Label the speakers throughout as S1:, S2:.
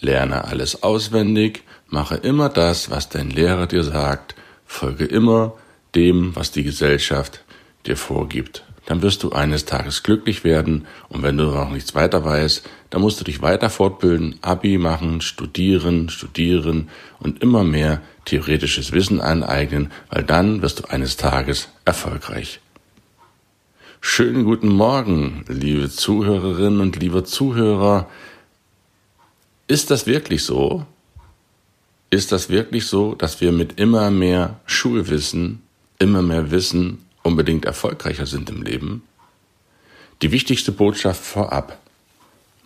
S1: Lerne alles auswendig, mache immer das, was dein Lehrer dir sagt, folge immer dem, was die Gesellschaft dir vorgibt. Dann wirst du eines Tages glücklich werden und wenn du noch nichts weiter weißt, dann musst du dich weiter fortbilden, Abi machen, studieren, studieren und immer mehr theoretisches Wissen aneignen, weil dann wirst du eines Tages erfolgreich. Schönen guten Morgen, liebe Zuhörerinnen und liebe Zuhörer. Ist das wirklich so? Ist das wirklich so, dass wir mit immer mehr Schulwissen, immer mehr Wissen unbedingt erfolgreicher sind im Leben? Die wichtigste Botschaft vorab.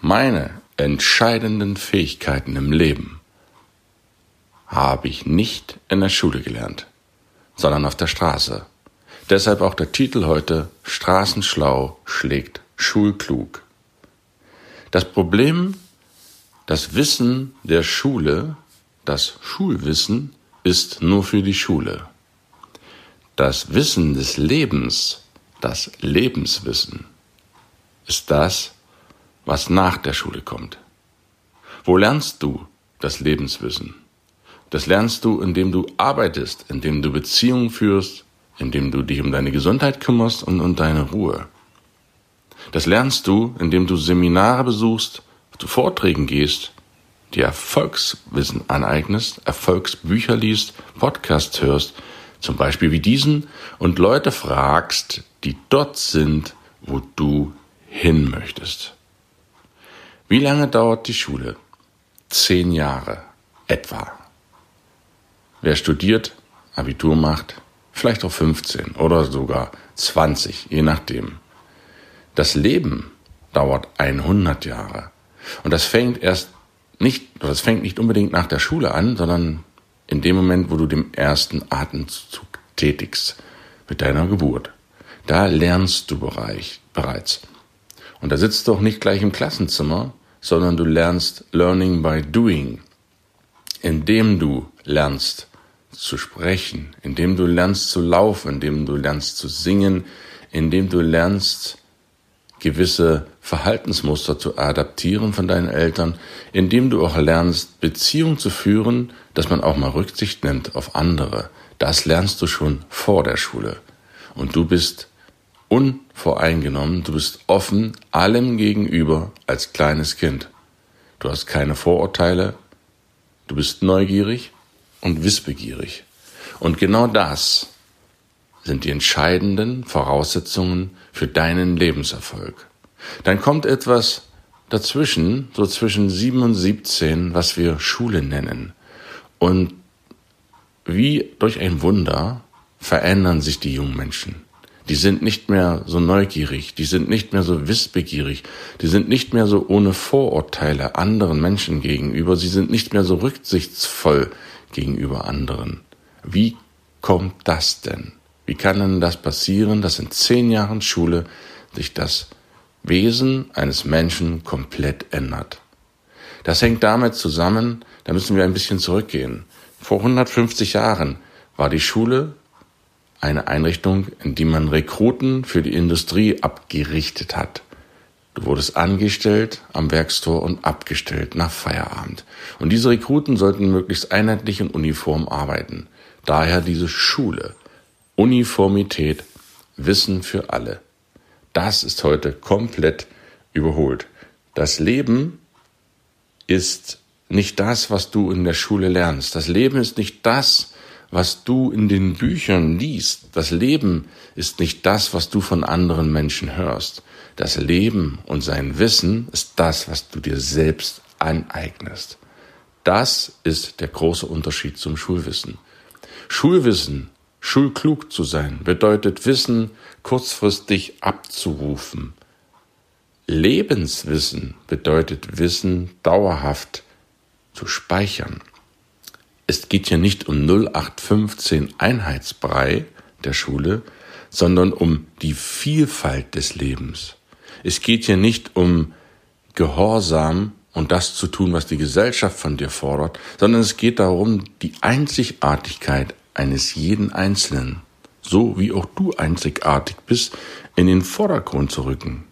S1: Meine entscheidenden Fähigkeiten im Leben habe ich nicht in der Schule gelernt, sondern auf der Straße. Deshalb auch der Titel heute Straßenschlau schlägt Schulklug. Das Problem das Wissen der Schule, das Schulwissen, ist nur für die Schule. Das Wissen des Lebens, das Lebenswissen, ist das, was nach der Schule kommt. Wo lernst du das Lebenswissen? Das lernst du, indem du arbeitest, indem du Beziehungen führst, indem du dich um deine Gesundheit kümmerst und um deine Ruhe. Das lernst du, indem du Seminare besuchst, zu Vorträgen gehst, dir Erfolgswissen aneignest, Erfolgsbücher liest, Podcasts hörst, zum Beispiel wie diesen, und Leute fragst, die dort sind, wo du hin möchtest. Wie lange dauert die Schule? Zehn Jahre etwa. Wer studiert, Abitur macht, vielleicht auch 15 oder sogar 20, je nachdem. Das Leben dauert 100 Jahre. Und das fängt erst nicht, das fängt nicht unbedingt nach der Schule an, sondern in dem Moment, wo du den ersten Atemzug tätigst mit deiner Geburt. Da lernst du bereits. Und da sitzt du auch nicht gleich im Klassenzimmer, sondern du lernst Learning by Doing, indem du lernst zu sprechen, indem du lernst zu laufen, indem du lernst zu singen, indem du lernst gewisse Verhaltensmuster zu adaptieren von deinen Eltern, indem du auch lernst, Beziehung zu führen, dass man auch mal Rücksicht nimmt auf andere. Das lernst du schon vor der Schule. Und du bist unvoreingenommen, du bist offen allem gegenüber als kleines Kind. Du hast keine Vorurteile, du bist neugierig und wissbegierig. Und genau das sind die entscheidenden Voraussetzungen für deinen Lebenserfolg. Dann kommt etwas dazwischen, so zwischen sieben und siebzehn, was wir Schule nennen. Und wie durch ein Wunder verändern sich die jungen Menschen. Die sind nicht mehr so neugierig, die sind nicht mehr so wissbegierig, die sind nicht mehr so ohne Vorurteile anderen Menschen gegenüber, sie sind nicht mehr so rücksichtsvoll gegenüber anderen. Wie kommt das denn? Wie kann denn das passieren, dass in zehn Jahren Schule sich das Wesen eines Menschen komplett ändert? Das hängt damit zusammen, da müssen wir ein bisschen zurückgehen. Vor 150 Jahren war die Schule eine Einrichtung, in die man Rekruten für die Industrie abgerichtet hat. Du wurdest angestellt am Werkstor und abgestellt nach Feierabend. Und diese Rekruten sollten möglichst einheitlich und uniform arbeiten. Daher diese Schule. Uniformität, Wissen für alle. Das ist heute komplett überholt. Das Leben ist nicht das, was du in der Schule lernst. Das Leben ist nicht das, was du in den Büchern liest. Das Leben ist nicht das, was du von anderen Menschen hörst. Das Leben und sein Wissen ist das, was du dir selbst aneignest. Das ist der große Unterschied zum Schulwissen. Schulwissen Schulklug zu sein bedeutet Wissen kurzfristig abzurufen. Lebenswissen bedeutet Wissen dauerhaft zu speichern. Es geht hier nicht um 0815 Einheitsbrei der Schule, sondern um die Vielfalt des Lebens. Es geht hier nicht um Gehorsam und das zu tun, was die Gesellschaft von dir fordert, sondern es geht darum, die Einzigartigkeit eines jeden Einzelnen, so wie auch du einzigartig bist, in den Vordergrund zu rücken.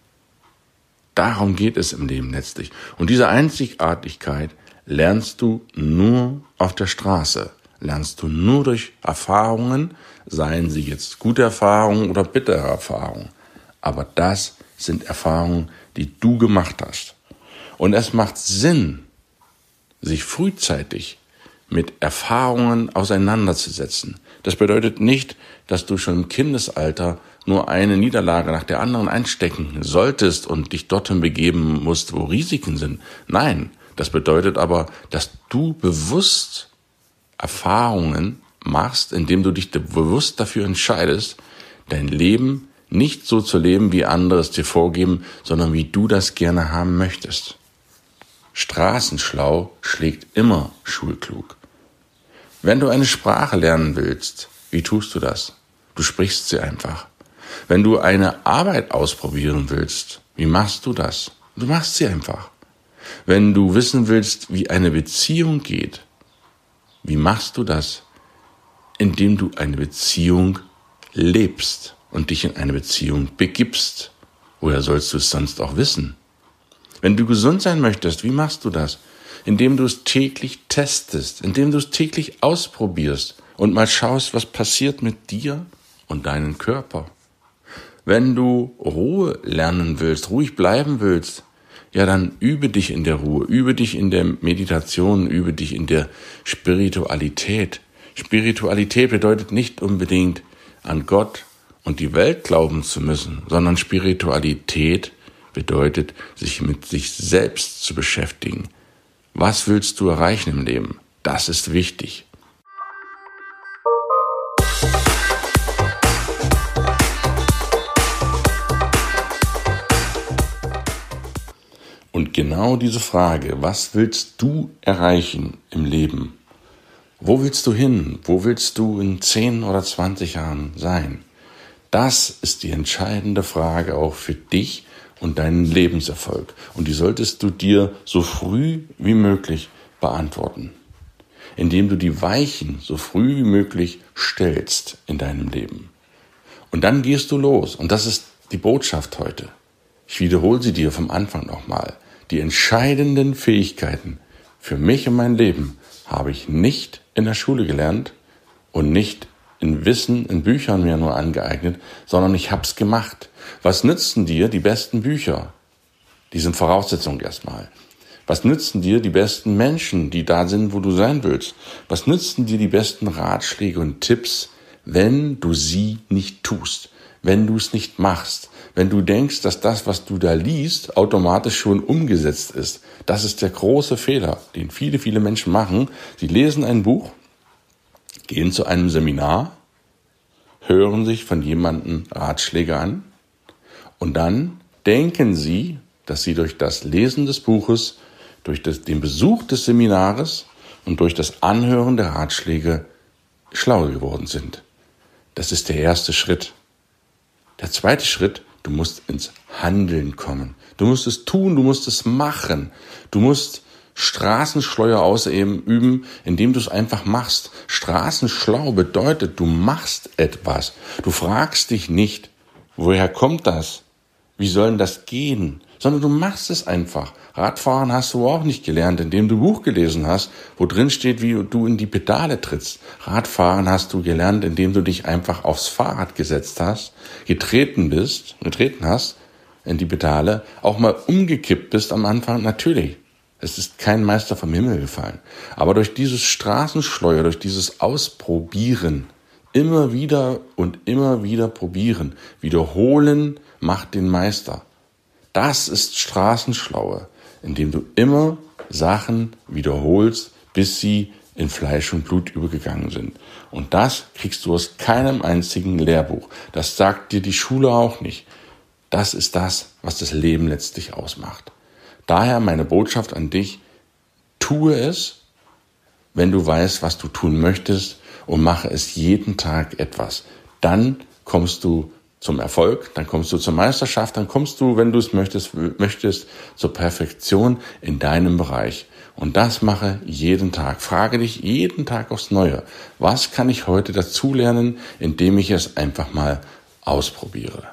S1: Darum geht es im Leben letztlich. Und diese Einzigartigkeit lernst du nur auf der Straße, lernst du nur durch Erfahrungen, seien sie jetzt gute Erfahrungen oder bittere Erfahrungen. Aber das sind Erfahrungen, die du gemacht hast. Und es macht Sinn, sich frühzeitig mit Erfahrungen auseinanderzusetzen. Das bedeutet nicht, dass du schon im Kindesalter nur eine Niederlage nach der anderen einstecken solltest und dich dorthin begeben musst, wo Risiken sind. Nein, das bedeutet aber, dass du bewusst Erfahrungen machst, indem du dich bewusst dafür entscheidest, dein Leben nicht so zu leben, wie andere es dir vorgeben, sondern wie du das gerne haben möchtest. Straßenschlau schlägt immer schulklug. Wenn du eine Sprache lernen willst, wie tust du das? Du sprichst sie einfach. Wenn du eine Arbeit ausprobieren willst, wie machst du das? Du machst sie einfach. Wenn du wissen willst, wie eine Beziehung geht, wie machst du das? Indem du eine Beziehung lebst und dich in eine Beziehung begibst. Woher sollst du es sonst auch wissen? Wenn du gesund sein möchtest, wie machst du das? Indem du es täglich testest, indem du es täglich ausprobierst und mal schaust, was passiert mit dir und deinem Körper. Wenn du Ruhe lernen willst, ruhig bleiben willst, ja, dann übe dich in der Ruhe, übe dich in der Meditation, übe dich in der Spiritualität. Spiritualität bedeutet nicht unbedingt an Gott und die Welt glauben zu müssen, sondern Spiritualität bedeutet, sich mit sich selbst zu beschäftigen. Was willst du erreichen im Leben? Das ist wichtig. Und genau diese Frage, was willst du erreichen im Leben? Wo willst du hin? Wo willst du in 10 oder 20 Jahren sein? Das ist die entscheidende Frage auch für dich und deinen Lebenserfolg. Und die solltest du dir so früh wie möglich beantworten, indem du die Weichen so früh wie möglich stellst in deinem Leben. Und dann gehst du los. Und das ist die Botschaft heute. Ich wiederhole sie dir vom Anfang nochmal. Die entscheidenden Fähigkeiten für mich und mein Leben habe ich nicht in der Schule gelernt und nicht in Wissen, in Büchern mir nur angeeignet, sondern ich hab's gemacht. Was nützen dir die besten Bücher? Die sind Voraussetzung erstmal. Was nützen dir die besten Menschen, die da sind, wo du sein willst? Was nützen dir die besten Ratschläge und Tipps, wenn du sie nicht tust, wenn du es nicht machst? wenn du denkst, dass das, was du da liest, automatisch schon umgesetzt ist. Das ist der große Fehler, den viele, viele Menschen machen. Sie lesen ein Buch, gehen zu einem Seminar, hören sich von jemandem Ratschläge an und dann denken sie, dass sie durch das Lesen des Buches, durch das, den Besuch des Seminares und durch das Anhören der Ratschläge schlau geworden sind. Das ist der erste Schritt. Der zweite Schritt Du musst ins Handeln kommen. Du musst es tun, du musst es machen. Du musst Straßenschleuer ausüben, indem du es einfach machst. Straßenschlau bedeutet, du machst etwas. Du fragst dich nicht, woher kommt das? Wie soll denn das gehen? Sondern du machst es einfach. Radfahren hast du auch nicht gelernt, indem du Buch gelesen hast, wo drin steht, wie du in die Pedale trittst. Radfahren hast du gelernt, indem du dich einfach aufs Fahrrad gesetzt hast, getreten bist, getreten hast in die Pedale, auch mal umgekippt bist am Anfang, natürlich. Es ist kein Meister vom Himmel gefallen. Aber durch dieses Straßenschleuer, durch dieses Ausprobieren, immer wieder und immer wieder probieren, wiederholen macht den Meister. Das ist Straßenschlaue indem du immer Sachen wiederholst, bis sie in Fleisch und Blut übergegangen sind. Und das kriegst du aus keinem einzigen Lehrbuch. Das sagt dir die Schule auch nicht. Das ist das, was das Leben letztlich ausmacht. Daher meine Botschaft an dich, tu tue es, wenn du weißt, was du tun möchtest und mache es jeden Tag etwas. Dann kommst du zum Erfolg, dann kommst du zur Meisterschaft, dann kommst du, wenn du es möchtest, möchtest, zur Perfektion in deinem Bereich. Und das mache jeden Tag. Frage dich jeden Tag aufs Neue. Was kann ich heute dazulernen, indem ich es einfach mal ausprobiere?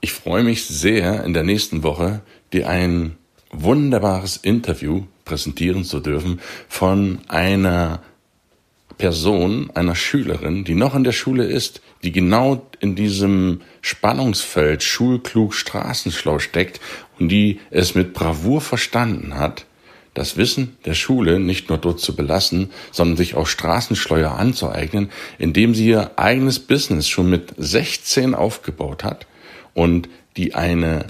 S1: Ich freue mich sehr, in der nächsten Woche dir ein wunderbares Interview präsentieren zu dürfen von einer Person, einer Schülerin, die noch in der Schule ist, die genau in diesem Spannungsfeld schulklug, straßenschlau steckt und die es mit Bravour verstanden hat, das Wissen der Schule nicht nur dort zu belassen, sondern sich auch Straßenschleuer anzueignen, indem sie ihr eigenes Business schon mit 16 aufgebaut hat und die eine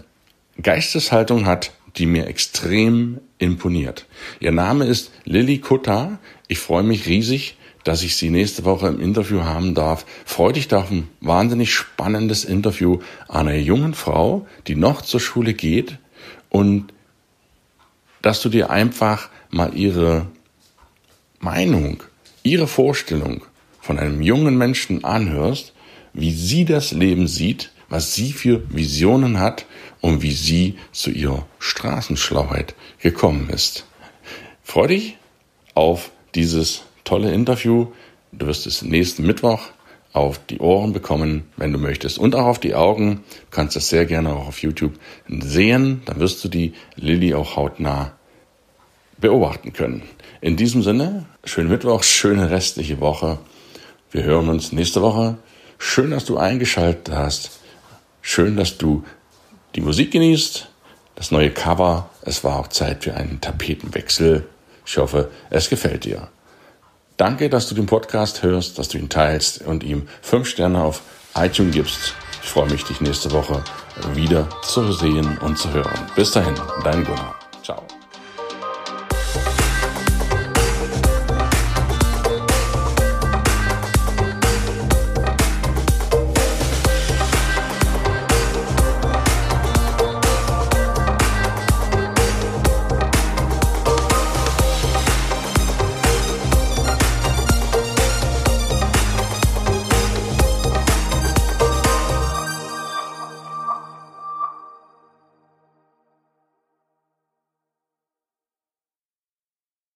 S1: Geisteshaltung hat, die mir extrem imponiert. Ihr Name ist Lilly Kutta. Ich freue mich riesig, dass ich sie nächste Woche im Interview haben darf. Freue dich auf ein wahnsinnig spannendes Interview einer jungen Frau, die noch zur Schule geht und dass du dir einfach mal ihre Meinung, ihre Vorstellung von einem jungen Menschen anhörst, wie sie das Leben sieht, was sie für Visionen hat und wie sie zu ihrer Straßenschlauheit gekommen ist. Freu dich auf dieses tolle Interview. Du wirst es nächsten Mittwoch auf die Ohren bekommen, wenn du möchtest. Und auch auf die Augen. Du kannst das sehr gerne auch auf YouTube sehen. Dann wirst du die Lilly auch hautnah beobachten können. In diesem Sinne, schönen Mittwoch, schöne restliche Woche. Wir hören uns nächste Woche. Schön, dass du eingeschaltet hast. Schön, dass du die Musik genießt, das neue Cover. Es war auch Zeit für einen Tapetenwechsel. Ich hoffe, es gefällt dir. Danke, dass du den Podcast hörst, dass du ihn teilst und ihm fünf Sterne auf iTunes gibst. Ich freue mich, dich nächste Woche wieder zu sehen und zu hören. Bis dahin, dein Gunnar. Ciao.